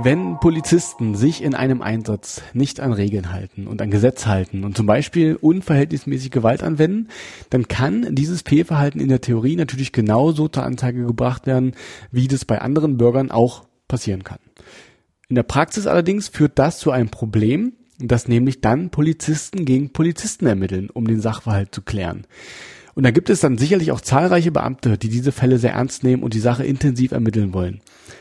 Wenn Polizisten sich in einem Einsatz nicht an Regeln halten und an Gesetz halten und zum Beispiel unverhältnismäßig Gewalt anwenden, dann kann dieses Fehlverhalten in der Theorie natürlich genauso zur Anzeige gebracht werden, wie das bei anderen Bürgern auch passieren kann. In der Praxis allerdings führt das zu einem Problem, dass nämlich dann Polizisten gegen Polizisten ermitteln, um den Sachverhalt zu klären. Und da gibt es dann sicherlich auch zahlreiche Beamte, die diese Fälle sehr ernst nehmen und die Sache intensiv ermitteln wollen.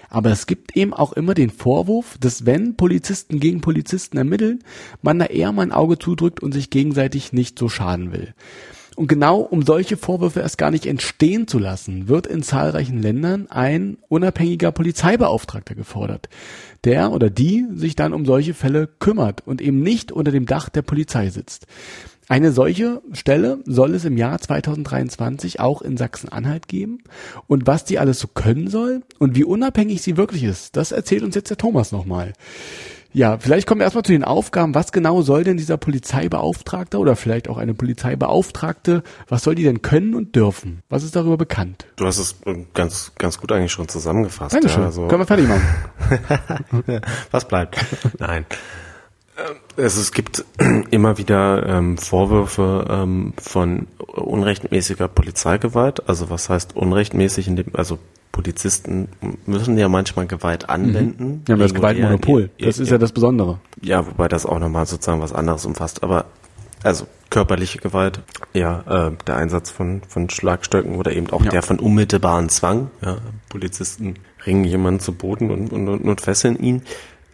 Aber es gibt eben auch immer den Vorwurf, dass wenn Polizisten gegen Polizisten ermitteln, man da eher mal ein Auge zudrückt und sich gegenseitig nicht so schaden will. Und genau um solche Vorwürfe erst gar nicht entstehen zu lassen, wird in zahlreichen Ländern ein unabhängiger Polizeibeauftragter gefordert, der oder die sich dann um solche Fälle kümmert und eben nicht unter dem Dach der Polizei sitzt. Eine solche Stelle soll es im Jahr 2023 auch in Sachsen-Anhalt geben. Und was die alles so können soll und wie unabhängig sie wirklich ist, das erzählt uns jetzt der Thomas nochmal. Ja, vielleicht kommen wir erstmal zu den Aufgaben. Was genau soll denn dieser Polizeibeauftragte oder vielleicht auch eine Polizeibeauftragte, was soll die denn können und dürfen? Was ist darüber bekannt? Du hast es ganz, ganz gut eigentlich schon zusammengefasst. Dankeschön. Ja, also. Können wir fertig machen. was bleibt? Nein. Also es gibt immer wieder ähm, Vorwürfe ähm, von unrechtmäßiger Polizeigewalt. Also was heißt unrechtmäßig? In dem, also Polizisten müssen ja manchmal Gewalt mhm. anwenden. Ja, das Gewaltmonopol. Das ist ja das Besondere. Ja, wobei das auch nochmal sozusagen was anderes umfasst. Aber also körperliche Gewalt, ja, äh, der Einsatz von, von Schlagstöcken oder eben auch ja. der von unmittelbaren Zwang. Ja, Polizisten ringen jemanden zu Boden und, und, und fesseln ihn.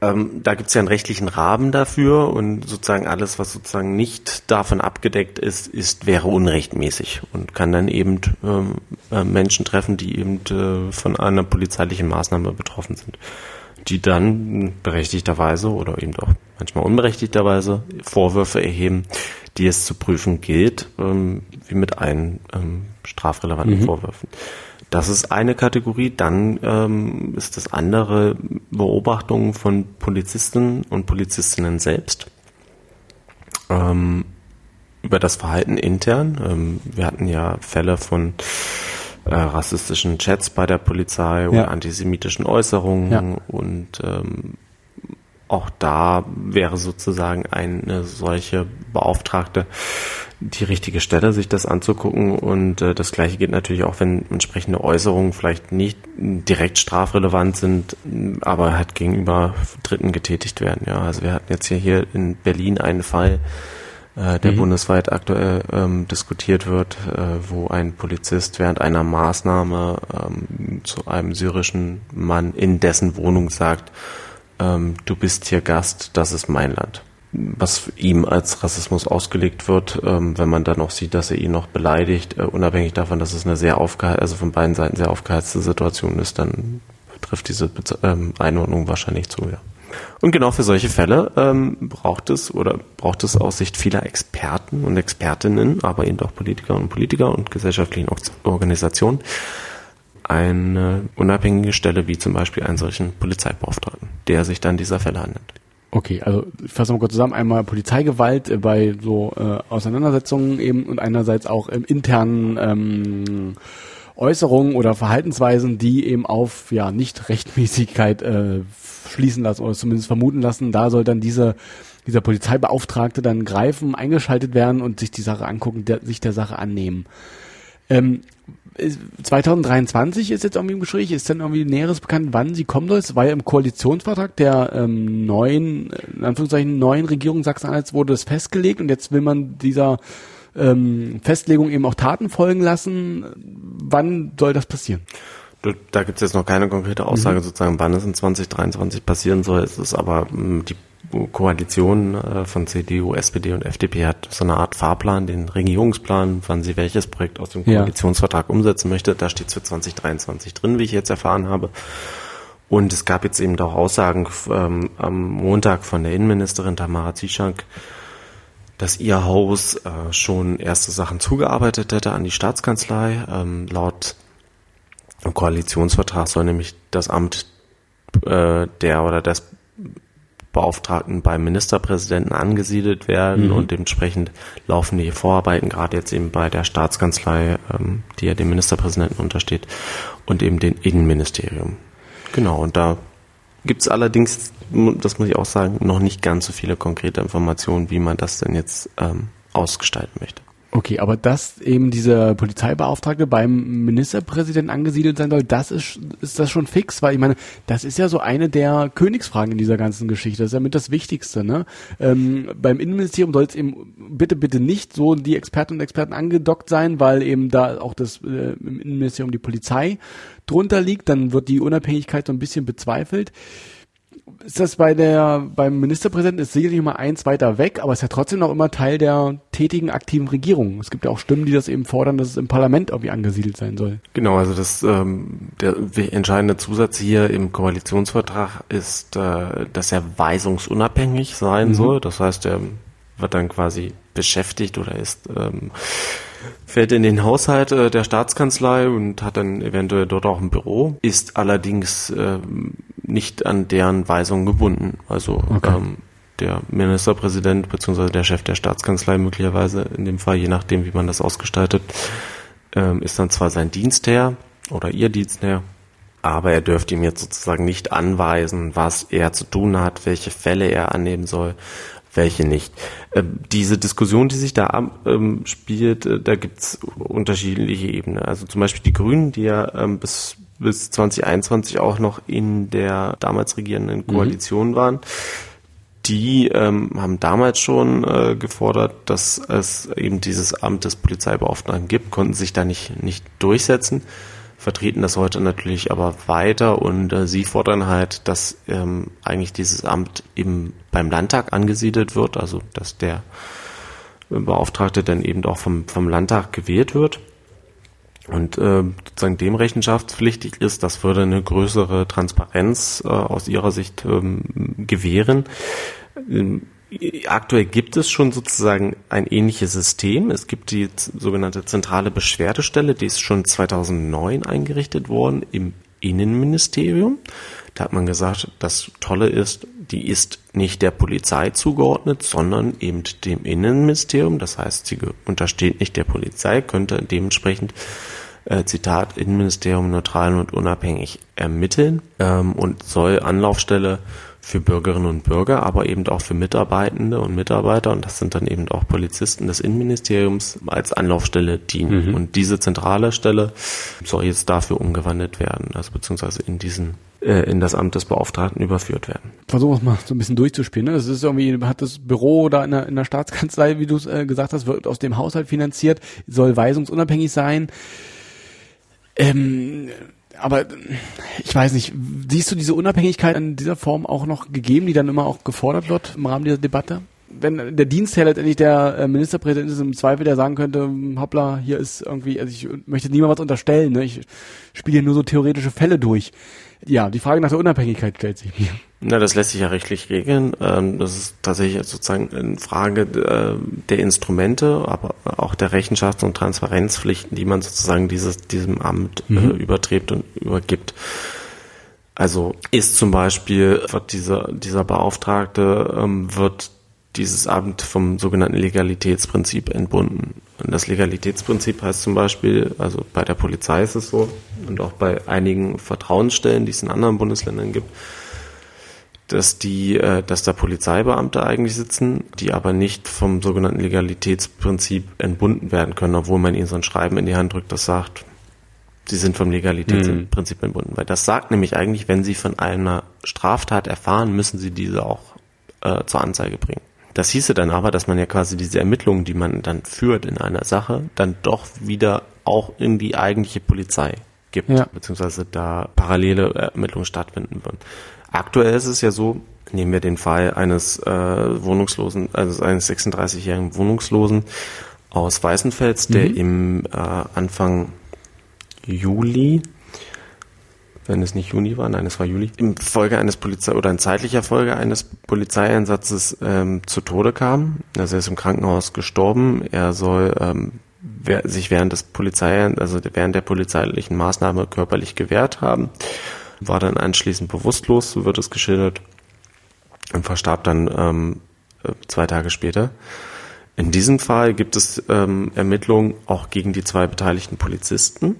Ähm, da gibt es ja einen rechtlichen Rahmen dafür und sozusagen alles, was sozusagen nicht davon abgedeckt ist, ist wäre unrechtmäßig und kann dann eben ähm, äh, Menschen treffen, die eben äh, von einer polizeilichen Maßnahme betroffen sind, die dann berechtigterweise oder eben auch manchmal unberechtigterweise Vorwürfe erheben, die es zu prüfen gilt, ähm, wie mit allen ähm, strafrelevanten mhm. Vorwürfen. Das ist eine Kategorie. Dann ähm, ist das andere Beobachtungen von Polizisten und Polizistinnen selbst ähm, über das Verhalten intern. Ähm, wir hatten ja Fälle von äh, rassistischen Chats bei der Polizei oder antisemitischen Äußerungen ja. und ähm, auch da wäre sozusagen eine solche Beauftragte die richtige Stelle, sich das anzugucken. Und äh, das Gleiche geht natürlich auch, wenn entsprechende Äußerungen vielleicht nicht direkt strafrelevant sind, aber halt gegenüber Dritten getätigt werden. Ja, also wir hatten jetzt hier, hier in Berlin einen Fall, äh, der mhm. bundesweit aktuell ähm, diskutiert wird, äh, wo ein Polizist während einer Maßnahme ähm, zu einem syrischen Mann in dessen Wohnung sagt, ähm, du bist hier Gast, das ist mein Land. Was ihm als Rassismus ausgelegt wird, ähm, wenn man dann auch sieht, dass er ihn noch beleidigt, äh, unabhängig davon, dass es eine sehr aufgeheizte, also von beiden Seiten sehr aufgeheizte Situation ist, dann trifft diese Be ähm, Einordnung wahrscheinlich zu, ja. Und genau für solche Fälle ähm, braucht es oder braucht es aus Sicht vieler Experten und Expertinnen, aber eben auch Politiker und Politiker und gesellschaftlichen Organisationen eine unabhängige Stelle wie zum Beispiel einen solchen Polizeibeauftragten, der sich dann dieser Fälle annimmt. Okay, also fassen wir kurz zusammen. Einmal Polizeigewalt äh, bei so äh, Auseinandersetzungen eben und einerseits auch im internen ähm, Äußerungen oder Verhaltensweisen, die eben auf ja nicht Rechtmäßigkeit äh, schließen lassen oder zumindest vermuten lassen. Da soll dann diese dieser Polizeibeauftragte dann greifen, eingeschaltet werden und sich die Sache angucken, der, sich der Sache annehmen. Ähm, 2023 ist jetzt irgendwie im Gespräch, ist dann irgendwie Näheres bekannt, wann sie kommen soll. Es war ja im Koalitionsvertrag der ähm, neuen, in Anführungszeichen, neuen Regierung Sachsen-Anhalts wurde das festgelegt und jetzt will man dieser ähm, Festlegung eben auch Taten folgen lassen. Wann soll das passieren? Da gibt es jetzt noch keine konkrete Aussage mhm. sozusagen, wann es in 2023 passieren soll. Es ist aber ähm, die Koalition äh, von CDU, SPD und FDP hat so eine Art Fahrplan, den Regierungsplan, wann sie welches Projekt aus dem Koalitionsvertrag ja. umsetzen möchte. Da steht es für 2023 drin, wie ich jetzt erfahren habe. Und es gab jetzt eben auch Aussagen ähm, am Montag von der Innenministerin Tamara Zieschank, dass ihr Haus äh, schon erste Sachen zugearbeitet hätte an die Staatskanzlei. Ähm, laut Koalitionsvertrag soll nämlich das Amt äh, der oder des Beauftragten beim Ministerpräsidenten angesiedelt werden mhm. und dementsprechend laufen die Vorarbeiten gerade jetzt eben bei der Staatskanzlei, ähm, die ja dem Ministerpräsidenten untersteht, und eben dem Innenministerium. Genau, und da gibt es allerdings, das muss ich auch sagen, noch nicht ganz so viele konkrete Informationen, wie man das denn jetzt ähm, ausgestalten möchte. Okay, aber dass eben dieser Polizeibeauftragte beim Ministerpräsidenten angesiedelt sein soll, das ist, ist das schon fix, weil ich meine, das ist ja so eine der Königsfragen in dieser ganzen Geschichte. Das ist ja mit das Wichtigste, ne? Ähm, beim Innenministerium soll es eben bitte, bitte nicht so die Experten und Experten angedockt sein, weil eben da auch das äh, im Innenministerium die Polizei drunter liegt, dann wird die Unabhängigkeit so ein bisschen bezweifelt ist das bei der, beim Ministerpräsidenten ist sicherlich mal eins weiter weg, aber ist ja trotzdem noch immer Teil der tätigen, aktiven Regierung. Es gibt ja auch Stimmen, die das eben fordern, dass es im Parlament irgendwie angesiedelt sein soll. Genau, also das, ähm, der entscheidende Zusatz hier im Koalitionsvertrag ist, äh, dass er weisungsunabhängig sein mhm. soll. Das heißt, er wird dann quasi beschäftigt oder ist, ähm, fällt in den Haushalt äh, der Staatskanzlei und hat dann eventuell dort auch ein Büro, ist allerdings äh, nicht an deren Weisungen gebunden. Also okay. ähm, der Ministerpräsident bzw. der Chef der Staatskanzlei möglicherweise in dem Fall, je nachdem, wie man das ausgestaltet, ähm, ist dann zwar sein Dienstherr oder ihr Dienstherr, aber er dürfte ihm jetzt sozusagen nicht anweisen, was er zu tun hat, welche Fälle er annehmen soll, welche nicht. Ähm, diese Diskussion, die sich da ähm, spielt, äh, da gibt's unterschiedliche Ebenen. Also zum Beispiel die Grünen, die ja ähm, bis, bis 2021 auch noch in der damals regierenden mhm. Koalition mhm. waren, die ähm, haben damals schon äh, gefordert, dass es eben dieses Amt des Polizeibeauftragten gibt, konnten sich da nicht, nicht durchsetzen vertreten das heute natürlich aber weiter und äh, sie fordern halt, dass ähm, eigentlich dieses Amt eben beim Landtag angesiedelt wird, also dass der Beauftragte dann eben auch vom, vom Landtag gewählt wird und äh, sozusagen dem rechenschaftspflichtig ist, das würde eine größere Transparenz äh, aus ihrer Sicht ähm, gewähren. Ähm, aktuell gibt es schon sozusagen ein ähnliches System. Es gibt die sogenannte zentrale Beschwerdestelle, die ist schon 2009 eingerichtet worden im Innenministerium. Da hat man gesagt, das Tolle ist, die ist nicht der Polizei zugeordnet, sondern eben dem Innenministerium. Das heißt, sie untersteht nicht der Polizei, könnte dementsprechend äh, Zitat, Innenministerium neutral und unabhängig ermitteln ähm, und soll Anlaufstelle für Bürgerinnen und Bürger, aber eben auch für Mitarbeitende und Mitarbeiter, und das sind dann eben auch Polizisten des Innenministeriums, als Anlaufstelle dienen. Mhm. Und diese zentrale Stelle soll jetzt dafür umgewandelt werden, also beziehungsweise in diesen äh, in das Amt des Beauftragten überführt werden. Versuchen wir es mal so ein bisschen durchzuspielen. Ne? Das ist irgendwie, hat das Büro da in der, in der Staatskanzlei, wie du es äh, gesagt hast, wird aus dem Haushalt finanziert, soll weisungsunabhängig sein. Ähm, aber ich weiß nicht, siehst du diese Unabhängigkeit in dieser Form auch noch gegeben, die dann immer auch gefordert wird im Rahmen dieser Debatte? Wenn der Dienstherr letztendlich der äh, Ministerpräsident ist, im Zweifel der sagen könnte, hoppla, hier ist irgendwie, also ich möchte niemand was unterstellen, ne? ich spiele hier nur so theoretische Fälle durch. Ja, die Frage nach der Unabhängigkeit stellt sich mir. Na, das lässt sich ja rechtlich regeln. Ähm, das ist tatsächlich sozusagen eine Frage äh, der Instrumente, aber auch der Rechenschafts- und Transparenzpflichten, die man sozusagen dieses, diesem Amt äh, mhm. überträgt und übergibt. Also ist zum Beispiel wird dieser, dieser Beauftragte ähm, wird dieses Amt vom sogenannten Legalitätsprinzip entbunden. Und das Legalitätsprinzip heißt zum Beispiel, also bei der Polizei ist es so und auch bei einigen Vertrauensstellen, die es in anderen Bundesländern gibt, dass die, äh, dass da Polizeibeamte eigentlich sitzen, die aber nicht vom sogenannten Legalitätsprinzip entbunden werden können, obwohl man ihnen so ein Schreiben in die Hand drückt, das sagt, sie sind vom Legalitätsprinzip mhm. entbunden. Weil das sagt nämlich eigentlich, wenn sie von einer Straftat erfahren, müssen sie diese auch äh, zur Anzeige bringen. Das hieße dann aber, dass man ja quasi diese Ermittlungen, die man dann führt in einer Sache, dann doch wieder auch in die eigentliche Polizei gibt, ja. beziehungsweise da parallele Ermittlungen stattfinden würden. Aktuell ist es ja so, nehmen wir den Fall eines äh, Wohnungslosen, also eines 36-jährigen Wohnungslosen aus Weißenfels, der mhm. im äh, Anfang Juli, wenn es nicht Juni war, nein, es war Juli, im Folge eines Polizei oder in zeitlicher Folge eines Polizeieinsatzes ähm, zu Tode kam. Also er ist im Krankenhaus gestorben. Er soll ähm, sich während des Polizei, also während der polizeilichen Maßnahme körperlich gewehrt haben war dann anschließend bewusstlos, so wird es geschildert, und verstarb dann ähm, zwei Tage später. In diesem Fall gibt es ähm, Ermittlungen auch gegen die zwei beteiligten Polizisten.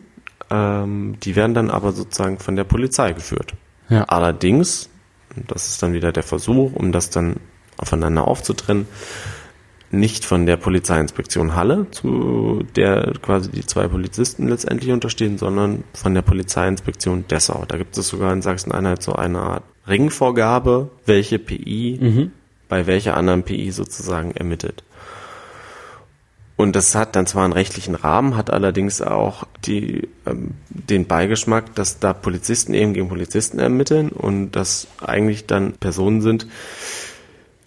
Ähm, die werden dann aber sozusagen von der Polizei geführt. Ja. Allerdings, das ist dann wieder der Versuch, um das dann aufeinander aufzutrennen, nicht von der Polizeiinspektion Halle, zu der quasi die zwei Polizisten letztendlich unterstehen, sondern von der Polizeiinspektion Dessau. Da gibt es sogar in Sachsen-Anhalt so eine Art Ringvorgabe, welche PI mhm. bei welcher anderen PI sozusagen ermittelt. Und das hat dann zwar einen rechtlichen Rahmen, hat allerdings auch die, ähm, den Beigeschmack, dass da Polizisten eben gegen Polizisten ermitteln und das eigentlich dann Personen sind,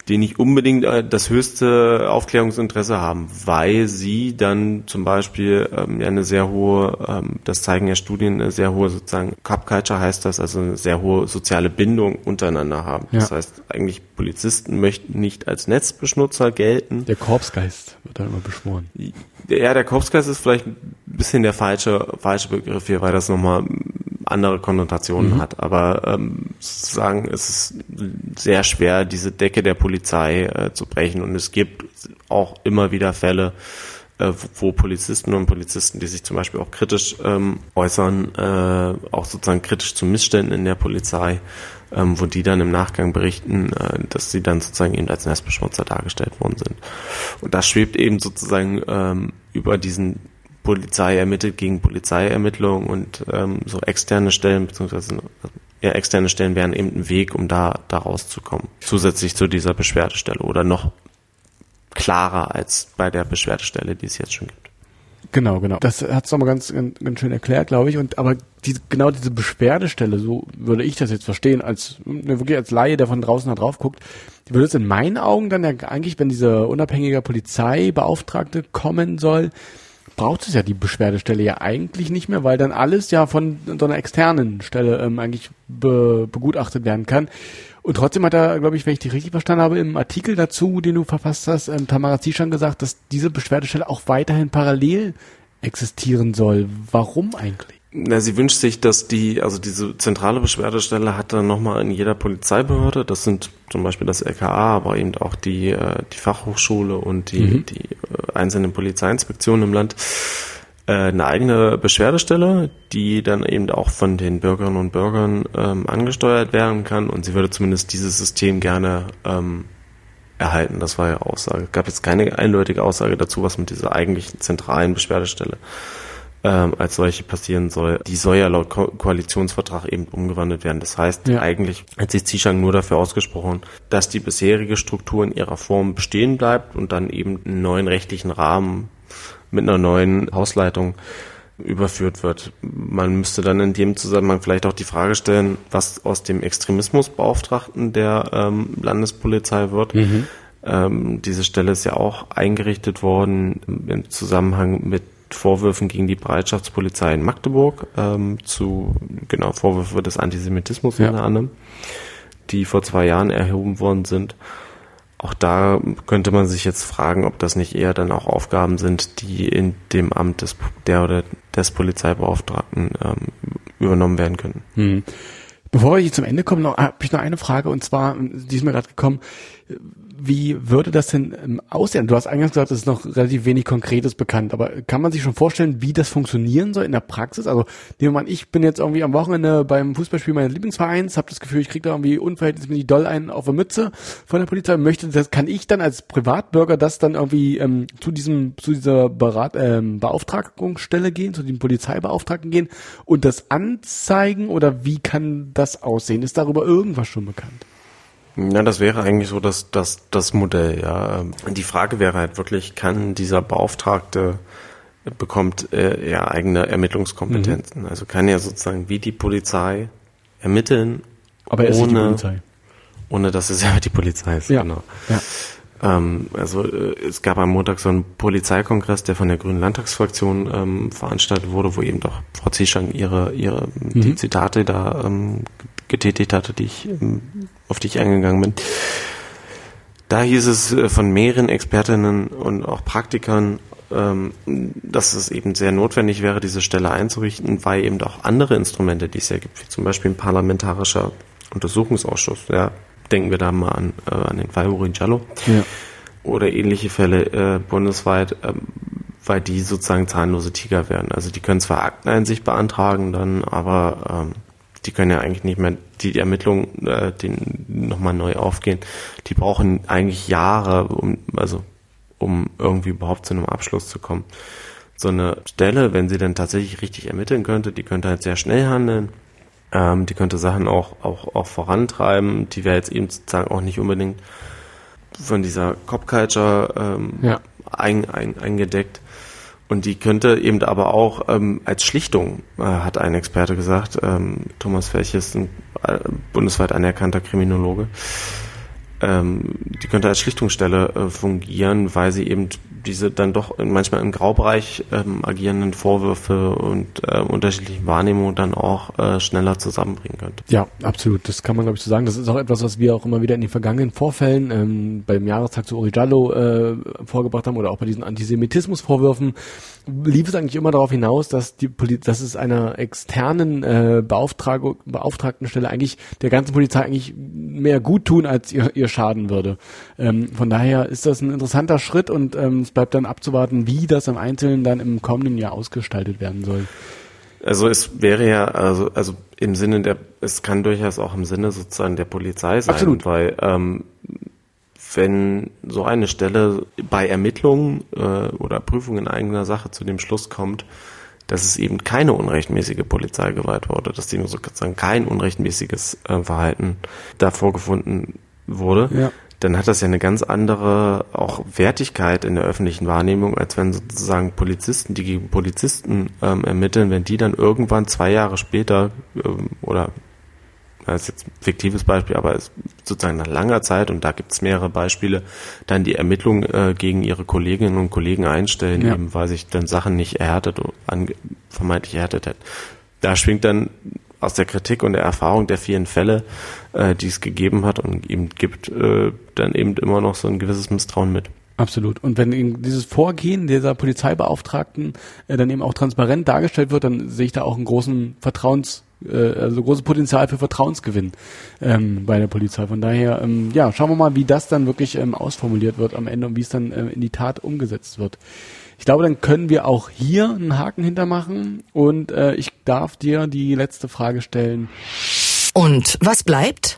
die nicht unbedingt äh, das höchste Aufklärungsinteresse haben, weil sie dann zum Beispiel ähm, ja eine sehr hohe, ähm, das zeigen ja Studien, eine sehr hohe sozusagen Cup Culture heißt das, also eine sehr hohe soziale Bindung untereinander haben. Ja. Das heißt, eigentlich Polizisten möchten nicht als Netzbeschnutzer gelten. Der Korpsgeist wird da immer beschworen. Ja, der Korpsgeist ist vielleicht ein bisschen der falsche, falsche Begriff hier, weil das nochmal andere Konnotationen mhm. hat. Aber ähm, sozusagen ist es sehr schwer, diese Decke der Polizei äh, zu brechen. Und es gibt auch immer wieder Fälle, äh, wo Polizisten und Polizisten, die sich zum Beispiel auch kritisch ähm, äußern, äh, auch sozusagen kritisch zu Missständen in der Polizei, ähm, wo die dann im Nachgang berichten, äh, dass sie dann sozusagen eben als Nestbeschmutzer dargestellt worden sind. Und das schwebt eben sozusagen ähm, über diesen Polizei ermittelt gegen Polizeiermittlungen und ähm, so externe Stellen beziehungsweise ja, externe Stellen wären eben ein Weg, um da, da rauszukommen. Zusätzlich zu dieser Beschwerdestelle oder noch klarer als bei der Beschwerdestelle, die es jetzt schon gibt. Genau, genau. Das hat es nochmal ganz, ganz, ganz schön erklärt, glaube ich. Und aber diese, genau diese Beschwerdestelle, so würde ich das jetzt verstehen, als ne, wirklich als Laie, der von draußen da drauf guckt, die würde es in meinen Augen dann ja eigentlich, wenn dieser unabhängige Polizeibeauftragte kommen soll, braucht es ja die Beschwerdestelle ja eigentlich nicht mehr, weil dann alles ja von so einer externen Stelle ähm, eigentlich be, begutachtet werden kann. Und trotzdem hat er, glaube ich, wenn ich die richtig verstanden habe, im Artikel dazu, den du verfasst hast, ähm, Tamara Zieschan gesagt, dass diese Beschwerdestelle auch weiterhin parallel existieren soll. Warum eigentlich? Na, sie wünscht sich, dass die, also diese zentrale Beschwerdestelle hat dann nochmal in jeder Polizeibehörde, das sind zum Beispiel das LKA, aber eben auch die, äh, die Fachhochschule und die, mhm. die äh, einzelnen Polizeiinspektionen im Land, äh, eine eigene Beschwerdestelle, die dann eben auch von den Bürgerinnen und Bürgern ähm, angesteuert werden kann und sie würde zumindest dieses System gerne ähm, erhalten. Das war ja Aussage. Es gab jetzt keine eindeutige Aussage dazu, was mit dieser eigentlichen zentralen Beschwerdestelle ähm, als solche passieren soll. Die soll ja laut Ko Koalitionsvertrag eben umgewandelt werden. Das heißt, ja. eigentlich hat sich Zishang nur dafür ausgesprochen, dass die bisherige Struktur in ihrer Form bestehen bleibt und dann eben einen neuen rechtlichen Rahmen mit einer neuen Hausleitung überführt wird. Man müsste dann in dem Zusammenhang vielleicht auch die Frage stellen, was aus dem Extremismusbeauftragten der ähm, Landespolizei wird. Mhm. Ähm, diese Stelle ist ja auch eingerichtet worden im Zusammenhang mit Vorwürfen gegen die Bereitschaftspolizei in Magdeburg ähm, zu genau Vorwürfe des Antisemitismus ja. unter anderem, die vor zwei Jahren erhoben worden sind. Auch da könnte man sich jetzt fragen, ob das nicht eher dann auch Aufgaben sind, die in dem Amt des der oder des Polizeibeauftragten ähm, übernommen werden können. Hm. Bevor wir zum Ende kommen, habe ich noch eine Frage und zwar, die ist mir gerade gekommen wie würde das denn ähm, aussehen? Du hast eingangs gesagt, es ist noch relativ wenig Konkretes bekannt, aber kann man sich schon vorstellen, wie das funktionieren soll in der Praxis? Also nehmen wir mal, ich bin jetzt irgendwie am Wochenende beim Fußballspiel meines Lieblingsvereins, habe das Gefühl, ich kriege da irgendwie unverhältnismäßig doll einen auf der Mütze von der Polizei, möchte das, kann ich dann als Privatbürger das dann irgendwie ähm, zu diesem, zu dieser Berat, ähm, Beauftragungsstelle gehen, zu dem Polizeibeauftragten gehen und das anzeigen oder wie kann das aussehen? Ist darüber irgendwas schon bekannt? Ja, das wäre eigentlich so das, das, das Modell, ja. Die Frage wäre halt wirklich, kann dieser Beauftragte bekommt äh, er eigene Ermittlungskompetenzen? Mhm. Also kann er sozusagen wie die Polizei ermitteln, aber er ist ohne, Polizei. ohne dass es ja die Polizei ist, ja. genau. Ja. Ähm, also äh, es gab am Montag so einen Polizeikongress, der von der Grünen Landtagsfraktion ähm, veranstaltet wurde, wo eben doch Frau Zieschang ihre, ihre mhm. die Zitate da ähm, getätigt hatte, die ich, ähm, auf die ich eingegangen bin. Da hieß es äh, von mehreren Expertinnen und auch Praktikern, ähm, dass es eben sehr notwendig wäre, diese Stelle einzurichten, weil eben auch andere Instrumente, die es ja gibt, wie zum Beispiel ein parlamentarischer Untersuchungsausschuss, ja, denken wir da mal an, äh, an den Fall Jallo ja. oder ähnliche Fälle äh, bundesweit, äh, weil die sozusagen zahnlose Tiger werden. Also die können zwar Akteneinsicht beantragen dann, aber ähm, die können ja eigentlich nicht mehr die Ermittlungen äh, den nochmal neu aufgehen. Die brauchen eigentlich Jahre, um also um irgendwie überhaupt zu einem Abschluss zu kommen. So eine Stelle, wenn sie dann tatsächlich richtig ermitteln könnte, die könnte halt sehr schnell handeln. Ähm, die könnte Sachen auch, auch, auch vorantreiben. Die wäre jetzt eben sozusagen auch nicht unbedingt von dieser Cop Culture ähm, ja. ein, ein, eingedeckt. Und die könnte eben aber auch ähm, als Schlichtung, äh, hat ein Experte gesagt, ähm, Thomas Felch ist ein äh, bundesweit anerkannter Kriminologe, ähm, die könnte als Schlichtungsstelle äh, fungieren, weil sie eben diese dann doch manchmal im Graubereich ähm, agierenden Vorwürfe und äh, unterschiedlichen Wahrnehmungen dann auch äh, schneller zusammenbringen könnte. Ja, absolut. Das kann man, glaube ich, so sagen. Das ist auch etwas, was wir auch immer wieder in den vergangenen Vorfällen ähm, beim Jahrestag zu Uri Jallo äh, vorgebracht haben oder auch bei diesen Antisemitismusvorwürfen lief es eigentlich immer darauf hinaus, dass die Poli dass es einer externen äh, Beauftragung, Beauftragtenstelle eigentlich der ganzen Polizei eigentlich mehr gut tun, als ihr, ihr schaden würde. Ähm, von daher ist das ein interessanter Schritt und ähm, es bleibt dann abzuwarten, wie das im Einzelnen dann im kommenden Jahr ausgestaltet werden soll. Also es wäre ja, also, also im Sinne der, es kann durchaus auch im Sinne sozusagen der Polizei sein, Absolut. weil ähm, wenn so eine Stelle bei Ermittlungen äh, oder Prüfungen eigener Sache zu dem Schluss kommt, dass es eben keine unrechtmäßige Polizeigewalt war oder dass die nur sozusagen kein unrechtmäßiges äh, Verhalten da vorgefunden wurde, ja. dann hat das ja eine ganz andere auch Wertigkeit in der öffentlichen Wahrnehmung, als wenn sozusagen Polizisten, die gegen Polizisten ähm, ermitteln, wenn die dann irgendwann zwei Jahre später ähm, oder das ist jetzt ein fiktives Beispiel, aber es sozusagen nach langer Zeit, und da gibt es mehrere Beispiele, dann die Ermittlungen äh, gegen ihre Kolleginnen und Kollegen einstellen, ja. eben weil sich dann Sachen nicht erhärtet, vermeintlich erhärtet hätten. Da schwingt dann aus der Kritik und der Erfahrung der vielen Fälle, äh, die es gegeben hat und eben gibt, äh, dann eben immer noch so ein gewisses Misstrauen mit. Absolut. Und wenn eben dieses Vorgehen dieser Polizeibeauftragten äh, dann eben auch transparent dargestellt wird, dann sehe ich da auch einen großen Vertrauens äh, also großes Potenzial für Vertrauensgewinn ähm, bei der Polizei. Von daher, ähm, ja, schauen wir mal, wie das dann wirklich ähm, ausformuliert wird am Ende und wie es dann äh, in die Tat umgesetzt wird. Ich glaube, dann können wir auch hier einen Haken hintermachen und äh, ich darf dir die letzte Frage stellen. Und was bleibt?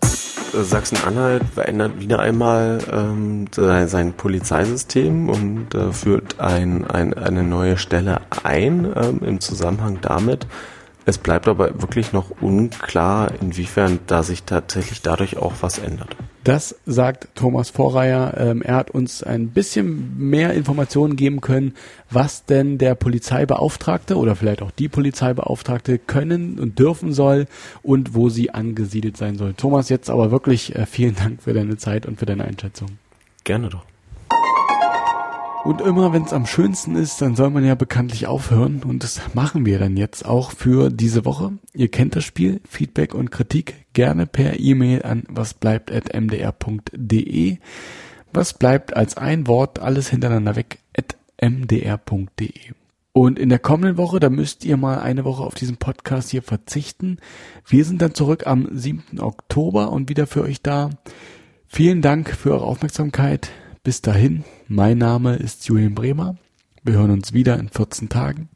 Sachsen-Anhalt verändert wieder einmal ähm, sein Polizeisystem und äh, führt ein, ein, eine neue Stelle ein ähm, im Zusammenhang damit, es bleibt aber wirklich noch unklar, inwiefern da sich tatsächlich dadurch auch was ändert. Das sagt Thomas Vorreier. Ähm, er hat uns ein bisschen mehr Informationen geben können, was denn der Polizeibeauftragte oder vielleicht auch die Polizeibeauftragte können und dürfen soll und wo sie angesiedelt sein soll. Thomas, jetzt aber wirklich äh, vielen Dank für deine Zeit und für deine Einschätzung. Gerne doch. Und immer wenn es am schönsten ist, dann soll man ja bekanntlich aufhören. Und das machen wir dann jetzt auch für diese Woche. Ihr kennt das Spiel. Feedback und Kritik gerne per E-Mail an wasbleibt.mdr.de. Was bleibt als ein Wort, alles hintereinander weg, at mdr.de. Und in der kommenden Woche, da müsst ihr mal eine Woche auf diesen Podcast hier verzichten. Wir sind dann zurück am 7. Oktober und wieder für euch da. Vielen Dank für eure Aufmerksamkeit. Bis dahin, mein Name ist Julian Bremer. Wir hören uns wieder in 14 Tagen.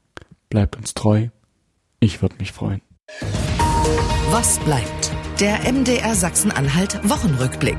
Bleibt uns treu. Ich würde mich freuen. Was bleibt? Der MDR Sachsen-Anhalt Wochenrückblick.